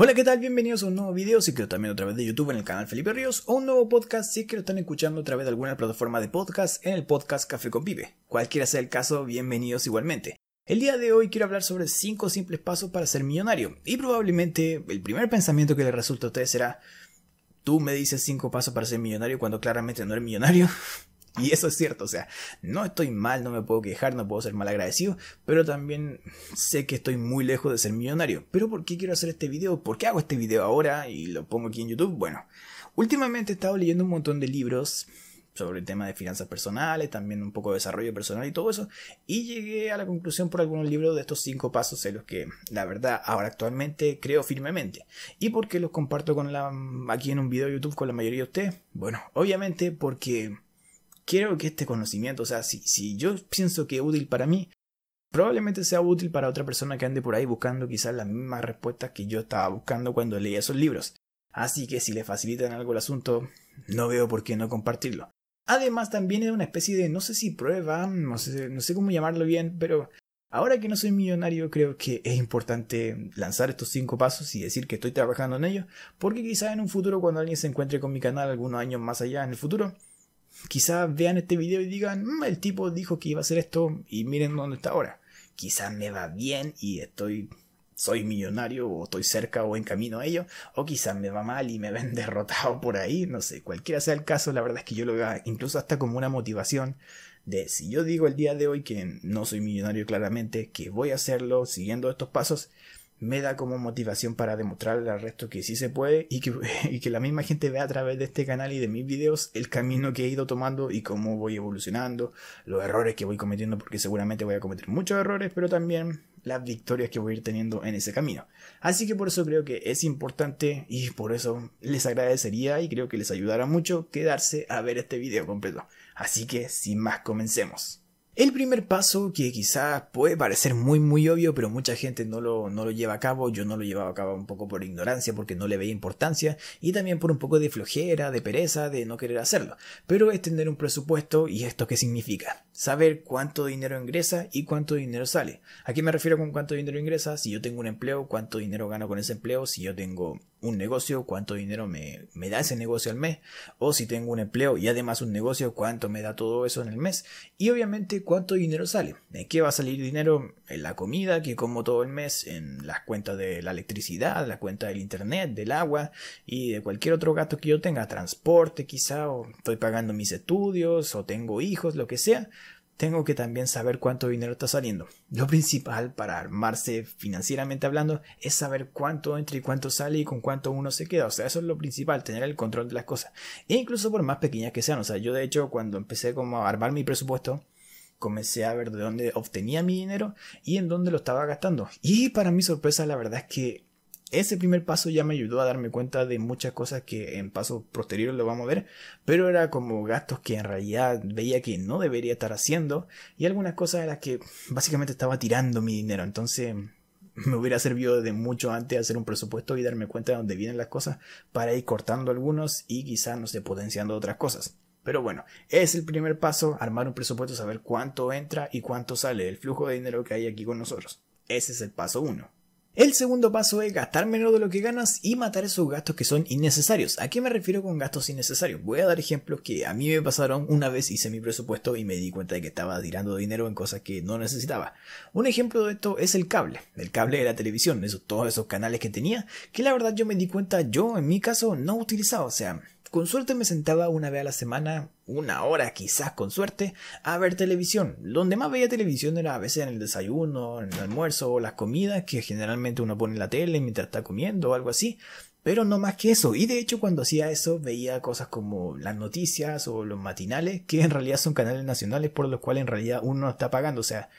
Hola, ¿qué tal? Bienvenidos a un nuevo video, si que también otra vez de YouTube en el canal Felipe Ríos, o un nuevo podcast si que lo están escuchando a través de alguna plataforma de podcast en el podcast Café con Pibe. Cualquiera sea el caso, bienvenidos igualmente. El día de hoy quiero hablar sobre 5 simples pasos para ser millonario, y probablemente el primer pensamiento que le resulta a ustedes será, tú me dices 5 pasos para ser millonario cuando claramente no eres millonario. Y eso es cierto, o sea, no estoy mal, no me puedo quejar, no puedo ser mal agradecido, pero también sé que estoy muy lejos de ser millonario. Pero ¿por qué quiero hacer este video? ¿Por qué hago este video ahora y lo pongo aquí en YouTube? Bueno, últimamente he estado leyendo un montón de libros sobre el tema de finanzas personales, también un poco de desarrollo personal y todo eso, y llegué a la conclusión por algunos libros de estos cinco pasos en los que la verdad ahora actualmente creo firmemente. ¿Y por qué los comparto con la, aquí en un video de YouTube con la mayoría de ustedes? Bueno, obviamente porque quiero que este conocimiento, o sea, si, si yo pienso que es útil para mí, probablemente sea útil para otra persona que ande por ahí buscando quizás las mismas respuestas que yo estaba buscando cuando leía esos libros. Así que si le facilitan algo el asunto, no veo por qué no compartirlo. Además también es una especie de, no sé si prueba, no sé, no sé cómo llamarlo bien, pero ahora que no soy millonario creo que es importante lanzar estos cinco pasos y decir que estoy trabajando en ellos, porque quizás en un futuro cuando alguien se encuentre con mi canal algunos años más allá en el futuro, Quizás vean este video y digan, mm, el tipo dijo que iba a hacer esto y miren dónde está ahora. Quizás me va bien y estoy soy millonario o estoy cerca o en camino a ello, o quizás me va mal y me ven derrotado por ahí, no sé, cualquiera sea el caso, la verdad es que yo lo veo incluso hasta como una motivación de si yo digo el día de hoy que no soy millonario claramente, que voy a hacerlo siguiendo estos pasos, me da como motivación para demostrarle al resto que sí se puede y que, y que la misma gente vea a través de este canal y de mis videos el camino que he ido tomando y cómo voy evolucionando, los errores que voy cometiendo, porque seguramente voy a cometer muchos errores, pero también las victorias que voy a ir teniendo en ese camino. Así que por eso creo que es importante y por eso les agradecería y creo que les ayudará mucho quedarse a ver este video completo. Así que sin más comencemos. El primer paso, que quizás puede parecer muy muy obvio, pero mucha gente no lo, no lo lleva a cabo, yo no lo llevaba a cabo un poco por ignorancia, porque no le veía importancia, y también por un poco de flojera, de pereza, de no querer hacerlo. Pero es tener un presupuesto, y esto qué significa? Saber cuánto dinero ingresa y cuánto dinero sale. ¿A qué me refiero con cuánto dinero ingresa? Si yo tengo un empleo, cuánto dinero gano con ese empleo, si yo tengo un negocio, cuánto dinero me, me, da ese negocio al mes, o si tengo un empleo y además un negocio, cuánto me da todo eso en el mes, y obviamente cuánto dinero sale. ¿En qué va a salir dinero? En la comida que como todo el mes, en las cuentas de la electricidad, la cuenta del internet, del agua y de cualquier otro gasto que yo tenga, transporte quizá, o estoy pagando mis estudios, o tengo hijos, lo que sea tengo que también saber cuánto dinero está saliendo. Lo principal para armarse financieramente hablando es saber cuánto entra y cuánto sale y con cuánto uno se queda. O sea, eso es lo principal, tener el control de las cosas. E incluso por más pequeñas que sean. O sea, yo de hecho cuando empecé como a armar mi presupuesto, comencé a ver de dónde obtenía mi dinero y en dónde lo estaba gastando. Y para mi sorpresa, la verdad es que ese primer paso ya me ayudó a darme cuenta de muchas cosas que en pasos posteriores lo vamos a ver, pero era como gastos que en realidad veía que no debería estar haciendo y algunas cosas en las que básicamente estaba tirando mi dinero. Entonces me hubiera servido de mucho antes hacer un presupuesto y darme cuenta de dónde vienen las cosas para ir cortando algunos y quizás no sé potenciando otras cosas. Pero bueno, es el primer paso, armar un presupuesto, saber cuánto entra y cuánto sale, el flujo de dinero que hay aquí con nosotros. Ese es el paso uno. El segundo paso es gastar menos de lo que ganas y matar esos gastos que son innecesarios. ¿A qué me refiero con gastos innecesarios? Voy a dar ejemplos que a mí me pasaron una vez hice mi presupuesto y me di cuenta de que estaba tirando dinero en cosas que no necesitaba. Un ejemplo de esto es el cable, el cable de la televisión, esos, todos esos canales que tenía, que la verdad yo me di cuenta yo en mi caso no utilizaba, o sea, con suerte me sentaba una vez a la semana, una hora quizás con suerte, a ver televisión. Donde más veía televisión era a veces en el desayuno, en el almuerzo o las comidas que generalmente uno pone en la tele mientras está comiendo o algo así. Pero no más que eso. Y de hecho cuando hacía eso veía cosas como las noticias o los matinales, que en realidad son canales nacionales por los cuales en realidad uno no está pagando. O sea,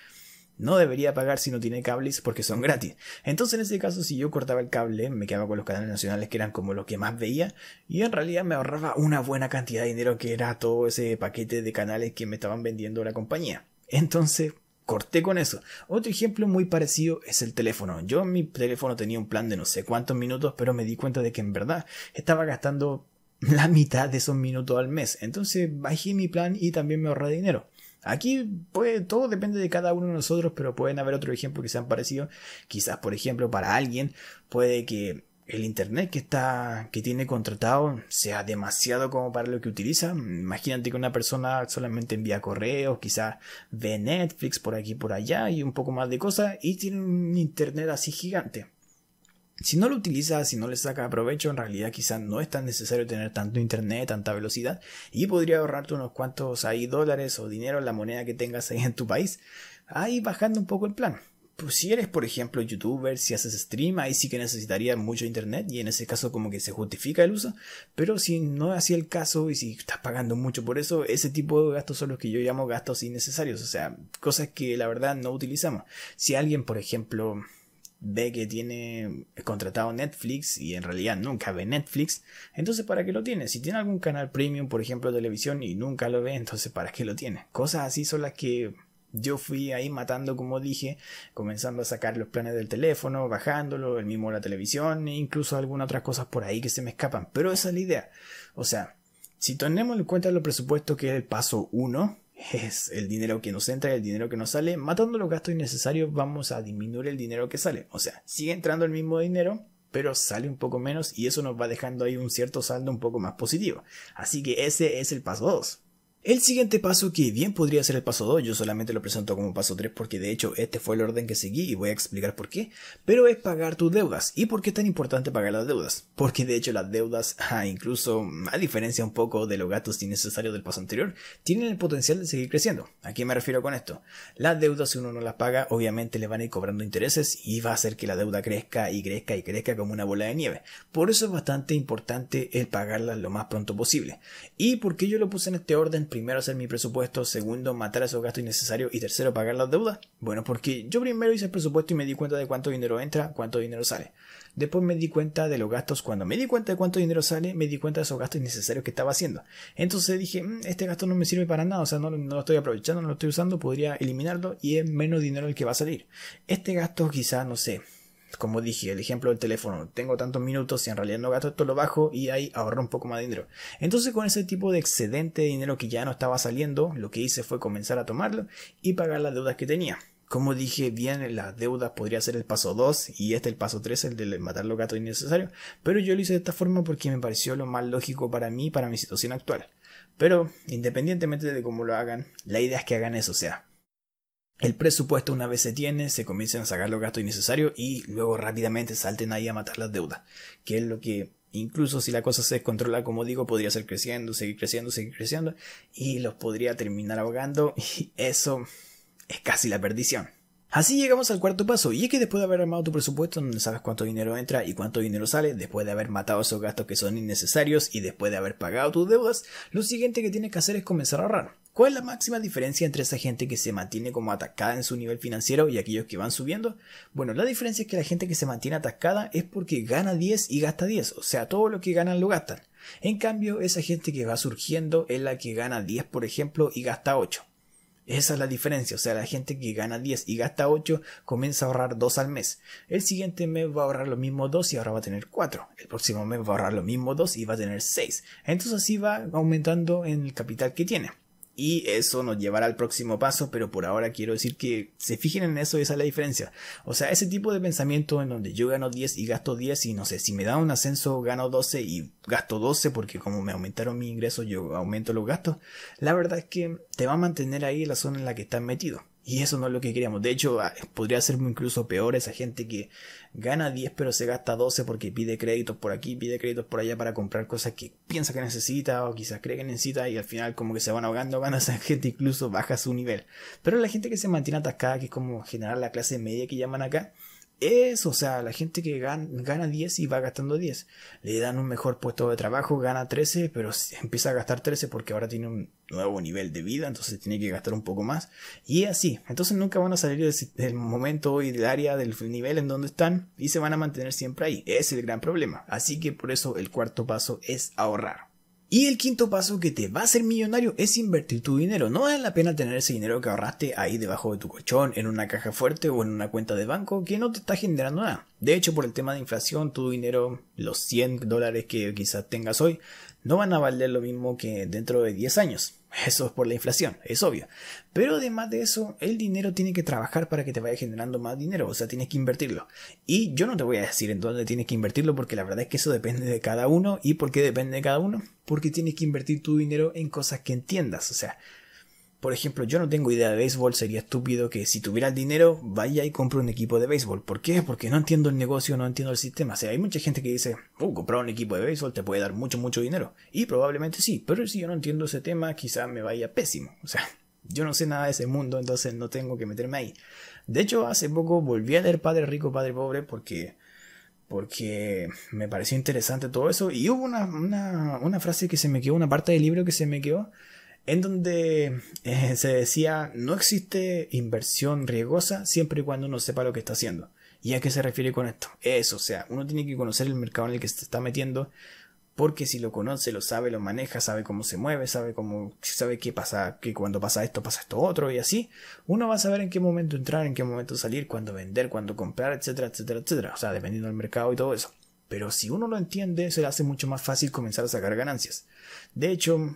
no debería pagar si no tiene cables porque son gratis. Entonces en ese caso si yo cortaba el cable me quedaba con los canales nacionales que eran como lo que más veía y en realidad me ahorraba una buena cantidad de dinero que era todo ese paquete de canales que me estaban vendiendo la compañía. Entonces corté con eso. Otro ejemplo muy parecido es el teléfono. Yo en mi teléfono tenía un plan de no sé cuántos minutos, pero me di cuenta de que en verdad estaba gastando la mitad de esos minutos al mes. Entonces bajé mi plan y también me ahorré dinero. Aquí puede, todo depende de cada uno de nosotros, pero pueden haber otros ejemplos que sean parecidos. Quizás, por ejemplo, para alguien puede que el internet que está que tiene contratado sea demasiado como para lo que utiliza. Imagínate que una persona solamente envía correos, quizás ve Netflix por aquí por allá y un poco más de cosas y tiene un internet así gigante. Si no lo utiliza, si no le saca provecho, en realidad quizás no es tan necesario tener tanto internet, tanta velocidad y podría ahorrarte unos cuantos ahí dólares o dinero la moneda que tengas ahí en tu país, ahí bajando un poco el plan. Pues si eres, por ejemplo, youtuber, si haces stream, ahí sí que necesitaría mucho internet y en ese caso como que se justifica el uso. Pero si no es así el caso y si estás pagando mucho por eso, ese tipo de gastos son los que yo llamo gastos innecesarios, o sea, cosas que la verdad no utilizamos. Si alguien, por ejemplo, ve que tiene contratado Netflix y en realidad nunca ve Netflix, entonces ¿para qué lo tiene? Si tiene algún canal premium, por ejemplo, televisión y nunca lo ve, entonces ¿para qué lo tiene? Cosas así son las que yo fui ahí matando, como dije, comenzando a sacar los planes del teléfono, bajándolo, el mismo la televisión, e incluso algunas otras cosas por ahí que se me escapan. Pero esa es la idea. O sea, si tenemos en cuenta los presupuestos que es el paso 1, es el dinero que nos entra y el dinero que nos sale, matando los gastos innecesarios vamos a disminuir el dinero que sale. O sea, sigue entrando el mismo dinero, pero sale un poco menos y eso nos va dejando ahí un cierto saldo un poco más positivo. Así que ese es el paso 2. El siguiente paso, que bien podría ser el paso 2, yo solamente lo presento como paso 3 porque de hecho este fue el orden que seguí y voy a explicar por qué, pero es pagar tus deudas. ¿Y por qué es tan importante pagar las deudas? Porque de hecho las deudas, incluso a diferencia un poco de los gastos innecesarios del paso anterior, tienen el potencial de seguir creciendo. ¿A qué me refiero con esto? Las deudas si uno no las paga, obviamente le van a ir cobrando intereses y va a hacer que la deuda crezca y crezca y crezca como una bola de nieve. Por eso es bastante importante el pagarlas lo más pronto posible. ¿Y por qué yo lo puse en este orden? Primero hacer mi presupuesto, segundo matar esos gastos innecesarios y tercero pagar las deudas? Bueno, porque yo primero hice el presupuesto y me di cuenta de cuánto dinero entra, cuánto dinero sale. Después me di cuenta de los gastos, cuando me di cuenta de cuánto dinero sale, me di cuenta de esos gastos innecesarios que estaba haciendo. Entonces dije, mm, este gasto no me sirve para nada, o sea, no, no, lo estoy aprovechando, no lo estoy usando, podría eliminarlo y es menos dinero el que va a salir. Este gasto quizá, no sé, como dije, el ejemplo del teléfono, tengo tantos minutos y en realidad no gasto esto, lo bajo y ahí ahorro un poco más de dinero. Entonces con ese tipo de excedente de dinero que ya no estaba saliendo, lo que hice fue comenzar a tomarlo y pagar las deudas que tenía. Como dije bien, las deudas podría ser el paso 2 y este el paso 3, el de matar los gatos innecesarios, pero yo lo hice de esta forma porque me pareció lo más lógico para mí, para mi situación actual. Pero, independientemente de cómo lo hagan, la idea es que hagan eso, o sea, el presupuesto una vez se tiene, se comienzan a sacar los gastos innecesarios y luego rápidamente salten ahí a matar las deudas, que es lo que incluso si la cosa se descontrola, como digo, podría ser creciendo, seguir creciendo, seguir creciendo y los podría terminar ahogando y eso es casi la perdición. Así llegamos al cuarto paso, y es que después de haber armado tu presupuesto donde sabes cuánto dinero entra y cuánto dinero sale, después de haber matado esos gastos que son innecesarios y después de haber pagado tus deudas, lo siguiente que tienes que hacer es comenzar a ahorrar. ¿Cuál es la máxima diferencia entre esa gente que se mantiene como atacada en su nivel financiero y aquellos que van subiendo? Bueno, la diferencia es que la gente que se mantiene atascada es porque gana 10 y gasta 10, o sea, todo lo que ganan lo gastan. En cambio, esa gente que va surgiendo es la que gana 10, por ejemplo, y gasta 8. Esa es la diferencia, o sea, la gente que gana 10 y gasta 8 comienza a ahorrar 2 al mes. El siguiente mes va a ahorrar lo mismo 2 y ahora va a tener 4. El próximo mes va a ahorrar lo mismo 2 y va a tener 6. Entonces así va aumentando en el capital que tiene y eso nos llevará al próximo paso, pero por ahora quiero decir que se fijen en eso y esa es la diferencia. O sea, ese tipo de pensamiento en donde yo gano 10 y gasto 10 y no sé, si me da un ascenso gano 12 y gasto 12 porque como me aumentaron mi ingreso yo aumento los gastos, la verdad es que te va a mantener ahí la zona en la que estás metido. Y eso no es lo que queríamos. De hecho, ah, podría ser incluso peor esa gente que gana 10 pero se gasta 12 porque pide créditos por aquí, pide créditos por allá para comprar cosas que piensa que necesita o quizás cree que necesita y al final como que se van ahogando, gana esa gente incluso baja su nivel. Pero la gente que se mantiene atascada, que es como generar la clase media que llaman acá, es, o sea, la gente que gana, gana 10 y va gastando 10. Le dan un mejor puesto de trabajo, gana 13, pero empieza a gastar 13 porque ahora tiene un nuevo nivel de vida, entonces tiene que gastar un poco más. Y así, entonces nunca van a salir del momento y del área, del nivel en donde están y se van a mantener siempre ahí. Es el gran problema. Así que por eso el cuarto paso es ahorrar. Y el quinto paso que te va a hacer millonario es invertir tu dinero. No vale la pena tener ese dinero que ahorraste ahí debajo de tu colchón, en una caja fuerte o en una cuenta de banco que no te está generando nada. De hecho, por el tema de inflación, tu dinero, los 100 dólares que quizás tengas hoy, no van a valer lo mismo que dentro de 10 años. Eso es por la inflación, es obvio. Pero además de eso, el dinero tiene que trabajar para que te vaya generando más dinero, o sea, tienes que invertirlo. Y yo no te voy a decir en dónde tienes que invertirlo porque la verdad es que eso depende de cada uno. ¿Y por qué depende de cada uno? Porque tienes que invertir tu dinero en cosas que entiendas, o sea, por ejemplo, yo no tengo idea de béisbol, sería estúpido que si tuviera el dinero vaya y compre un equipo de béisbol. ¿Por qué? Porque no entiendo el negocio, no entiendo el sistema. O sea, hay mucha gente que dice, oh, comprar un equipo de béisbol te puede dar mucho, mucho dinero. Y probablemente sí, pero si yo no entiendo ese tema, quizá me vaya pésimo. O sea, yo no sé nada de ese mundo, entonces no tengo que meterme ahí. De hecho, hace poco volví a leer Padre Rico, Padre Pobre porque porque me pareció interesante todo eso. Y hubo una, una, una frase que se me quedó, una parte del libro que se me quedó, en donde eh, se decía no existe inversión riesgosa siempre y cuando uno sepa lo que está haciendo. ¿Y a qué se refiere con esto? Eso, o sea, uno tiene que conocer el mercado en el que se está metiendo, porque si lo conoce, lo sabe, lo maneja, sabe cómo se mueve, sabe cómo, sabe qué pasa, que cuando pasa esto, pasa esto otro, y así, uno va a saber en qué momento entrar, en qué momento salir, cuándo vender, cuándo comprar, etcétera, etcétera, etcétera. O sea, dependiendo del mercado y todo eso. Pero si uno lo entiende, se le hace mucho más fácil comenzar a sacar ganancias. De hecho,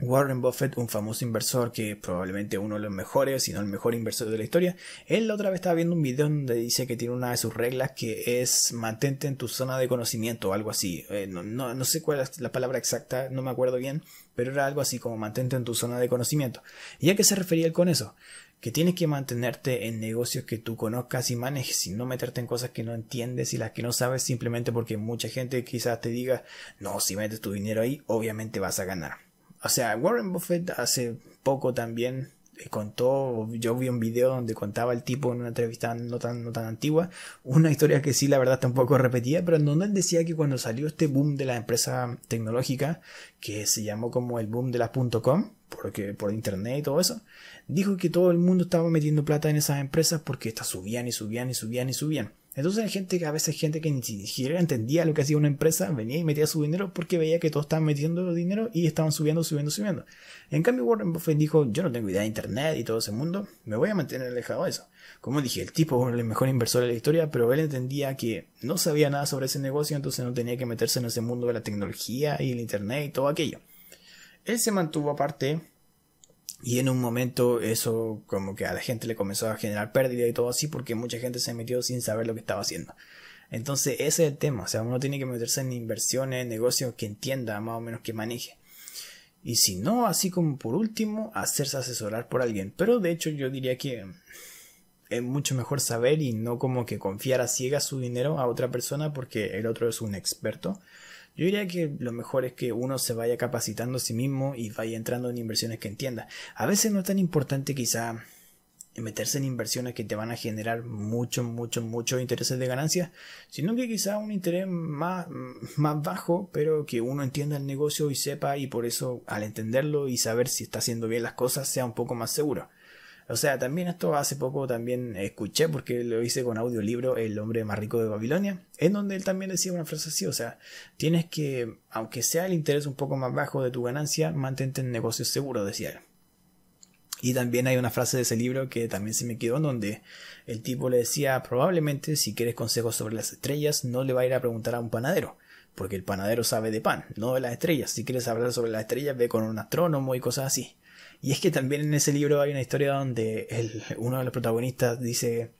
Warren Buffett, un famoso inversor que probablemente uno de los mejores, si no el mejor inversor de la historia, él la otra vez estaba viendo un video donde dice que tiene una de sus reglas que es mantente en tu zona de conocimiento o algo así. Eh, no, no, no, sé cuál es la palabra exacta, no me acuerdo bien, pero era algo así como mantente en tu zona de conocimiento. ¿Y a qué se refería él con eso? Que tienes que mantenerte en negocios que tú conozcas y manejes y no meterte en cosas que no entiendes y las que no sabes simplemente porque mucha gente quizás te diga, no, si metes tu dinero ahí, obviamente vas a ganar o sea, Warren Buffett hace poco también eh, contó, yo vi un video donde contaba el tipo en una entrevista no tan, no tan antigua, una historia que sí la verdad tampoco repetía, pero en donde él decía que cuando salió este boom de la empresa tecnológica, que se llamó como el boom de las .com, porque por internet y todo eso, dijo que todo el mundo estaba metiendo plata en esas empresas porque estas subían y subían y subían y subían. Entonces hay gente que a veces gente que ni siquiera entendía lo que hacía una empresa, venía y metía su dinero porque veía que todos estaban metiendo dinero y estaban subiendo, subiendo, subiendo. En cambio Warren Buffett dijo, yo no tengo idea de internet y todo ese mundo, me voy a mantener alejado de eso. Como dije, el tipo el mejor inversor de la historia, pero él entendía que no sabía nada sobre ese negocio, entonces no tenía que meterse en ese mundo de la tecnología y el internet y todo aquello. Él se mantuvo aparte y en un momento eso como que a la gente le comenzó a generar pérdida y todo así porque mucha gente se metió sin saber lo que estaba haciendo. Entonces ese es el tema, o sea, uno tiene que meterse en inversiones, en negocios que entienda más o menos que maneje. Y si no, así como por último, hacerse asesorar por alguien. Pero de hecho yo diría que es mucho mejor saber y no como que confiar a ciegas su dinero a otra persona porque el otro es un experto. Yo diría que lo mejor es que uno se vaya capacitando a sí mismo y vaya entrando en inversiones que entienda. A veces no es tan importante quizá meterse en inversiones que te van a generar mucho, mucho, mucho intereses de ganancia, sino que quizá un interés más, más bajo, pero que uno entienda el negocio y sepa y por eso al entenderlo y saber si está haciendo bien las cosas sea un poco más seguro. O sea, también esto hace poco también escuché, porque lo hice con audiolibro El hombre más rico de Babilonia, en donde él también decía una frase así, o sea, tienes que, aunque sea el interés un poco más bajo de tu ganancia, mantente en negocios seguros, decía él. Y también hay una frase de ese libro que también se me quedó en donde el tipo le decía, probablemente si quieres consejos sobre las estrellas, no le va a ir a preguntar a un panadero, porque el panadero sabe de pan, no de las estrellas. Si quieres hablar sobre las estrellas, ve con un astrónomo y cosas así. Y es que también en ese libro hay una historia donde uno de los protagonistas dice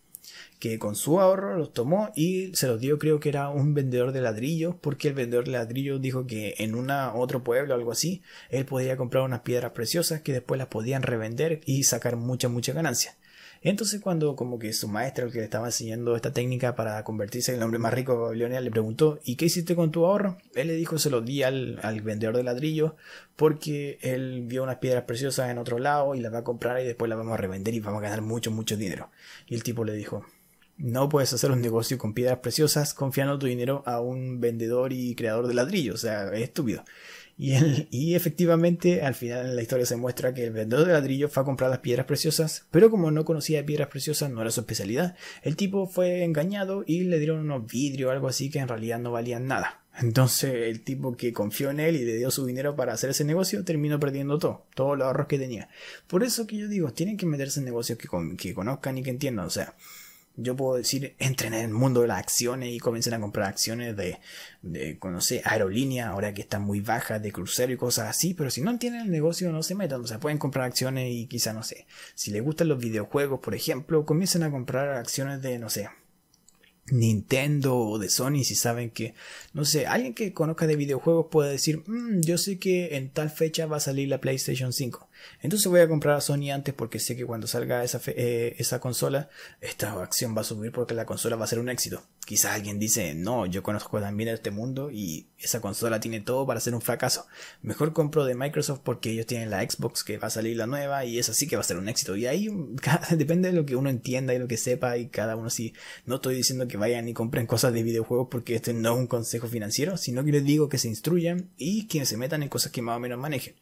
que con su ahorro los tomó y se los dio creo que era un vendedor de ladrillos porque el vendedor de ladrillos dijo que en una otro pueblo o algo así él podía comprar unas piedras preciosas que después las podían revender y sacar mucha mucha ganancia entonces cuando como que su maestro, el que le estaba enseñando esta técnica para convertirse en el hombre más rico de Babilonia, le preguntó ¿y qué hiciste con tu ahorro? Él le dijo se lo di al, al vendedor de ladrillo porque él vio unas piedras preciosas en otro lado y las va a comprar y después las vamos a revender y vamos a ganar mucho, mucho dinero. Y el tipo le dijo no puedes hacer un negocio con piedras preciosas confiando tu dinero a un vendedor y creador de ladrillo, o sea, es estúpido. Y, efectivamente, al final en la historia se muestra que el vendedor de ladrillo fue a comprar las piedras preciosas, pero como no conocía piedras preciosas, no era su especialidad, el tipo fue engañado y le dieron unos vidrios o algo así que en realidad no valían nada. Entonces el tipo que confió en él y le dio su dinero para hacer ese negocio terminó perdiendo todo, todos los ahorros que tenía. Por eso que yo digo, tienen que meterse en negocios que, que conozcan y que entiendan. O sea, yo puedo decir, entren en el mundo de las acciones y comiencen a comprar acciones de, de no sé, aerolínea, ahora que están muy bajas, de crucero y cosas así, pero si no entienden el negocio no se metan, o sea, pueden comprar acciones y quizá, no sé, si les gustan los videojuegos, por ejemplo, comiencen a comprar acciones de, no sé, Nintendo o de Sony si saben que, no sé, alguien que conozca de videojuegos puede decir, mm, yo sé que en tal fecha va a salir la PlayStation 5. Entonces voy a comprar a Sony antes porque sé que cuando salga esa, eh, esa consola, esta acción va a subir porque la consola va a ser un éxito. Quizás alguien dice, no, yo conozco también este mundo y esa consola tiene todo para ser un fracaso. Mejor compro de Microsoft porque ellos tienen la Xbox que va a salir la nueva y esa sí que va a ser un éxito. Y ahí depende de lo que uno entienda y lo que sepa y cada uno sí. No estoy diciendo que vayan y compren cosas de videojuegos porque este no es un consejo financiero, sino que les digo que se instruyan y que se metan en cosas que más o menos manejen.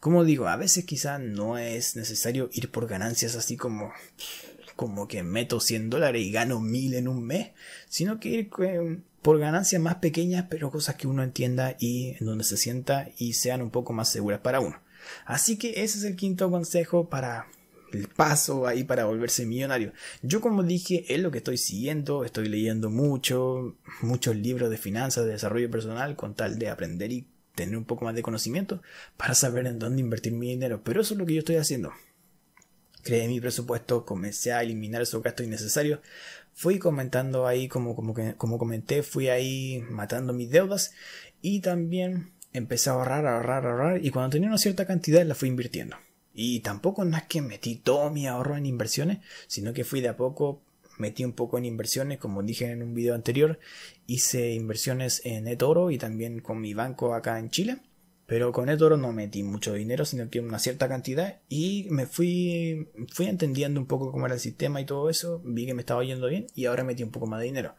Como digo, a veces quizás no es necesario ir por ganancias así como como que meto 100 dólares y gano 1000 en un mes, sino que ir eh, por ganancias más pequeñas, pero cosas que uno entienda y en donde se sienta y sean un poco más seguras para uno. Así que ese es el quinto consejo para el paso ahí para volverse millonario. Yo como dije, es lo que estoy siguiendo, estoy leyendo mucho, muchos libros de finanzas, de desarrollo personal, con tal de aprender y tener un poco más de conocimiento para saber en dónde invertir mi dinero. Pero eso es lo que yo estoy haciendo creé mi presupuesto, comencé a eliminar esos gastos innecesarios, fui comentando ahí, como, como, que, como comenté, fui ahí matando mis deudas y también empecé a ahorrar, ahorrar, ahorrar y cuando tenía una cierta cantidad la fui invirtiendo. Y tampoco no es que metí todo mi ahorro en inversiones, sino que fui de a poco, metí un poco en inversiones, como dije en un video anterior, hice inversiones en eToro y también con mi banco acá en Chile pero con eToro no metí mucho dinero, sino que una cierta cantidad y me fui, fui entendiendo un poco cómo era el sistema y todo eso, vi que me estaba yendo bien y ahora metí un poco más de dinero.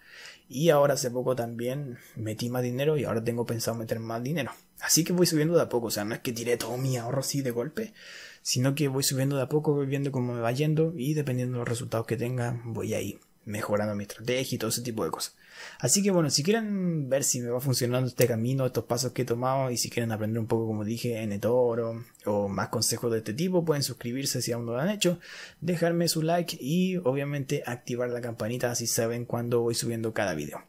Y ahora hace poco también metí más dinero y ahora tengo pensado meter más dinero. Así que voy subiendo de a poco, o sea, no es que tiré todo mi ahorro así de golpe, sino que voy subiendo de a poco, voy viendo cómo me va yendo y dependiendo de los resultados que tenga, voy ahí mejorando mi estrategia y todo ese tipo de cosas. Así que bueno, si quieren ver si me va funcionando este camino, estos pasos que he tomado y si quieren aprender un poco como dije en eToro o más consejos de este tipo, pueden suscribirse si aún no lo han hecho, dejarme su like y obviamente activar la campanita así saben cuando voy subiendo cada video.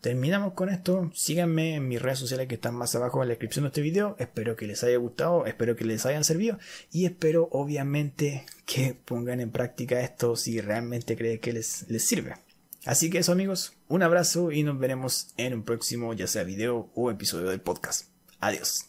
Terminamos con esto. Síganme en mis redes sociales que están más abajo en la descripción de este video. Espero que les haya gustado, espero que les hayan servido y espero obviamente que pongan en práctica esto si realmente creen que les, les sirve. Así que eso amigos, un abrazo y nos veremos en un próximo ya sea video o episodio del podcast. Adiós.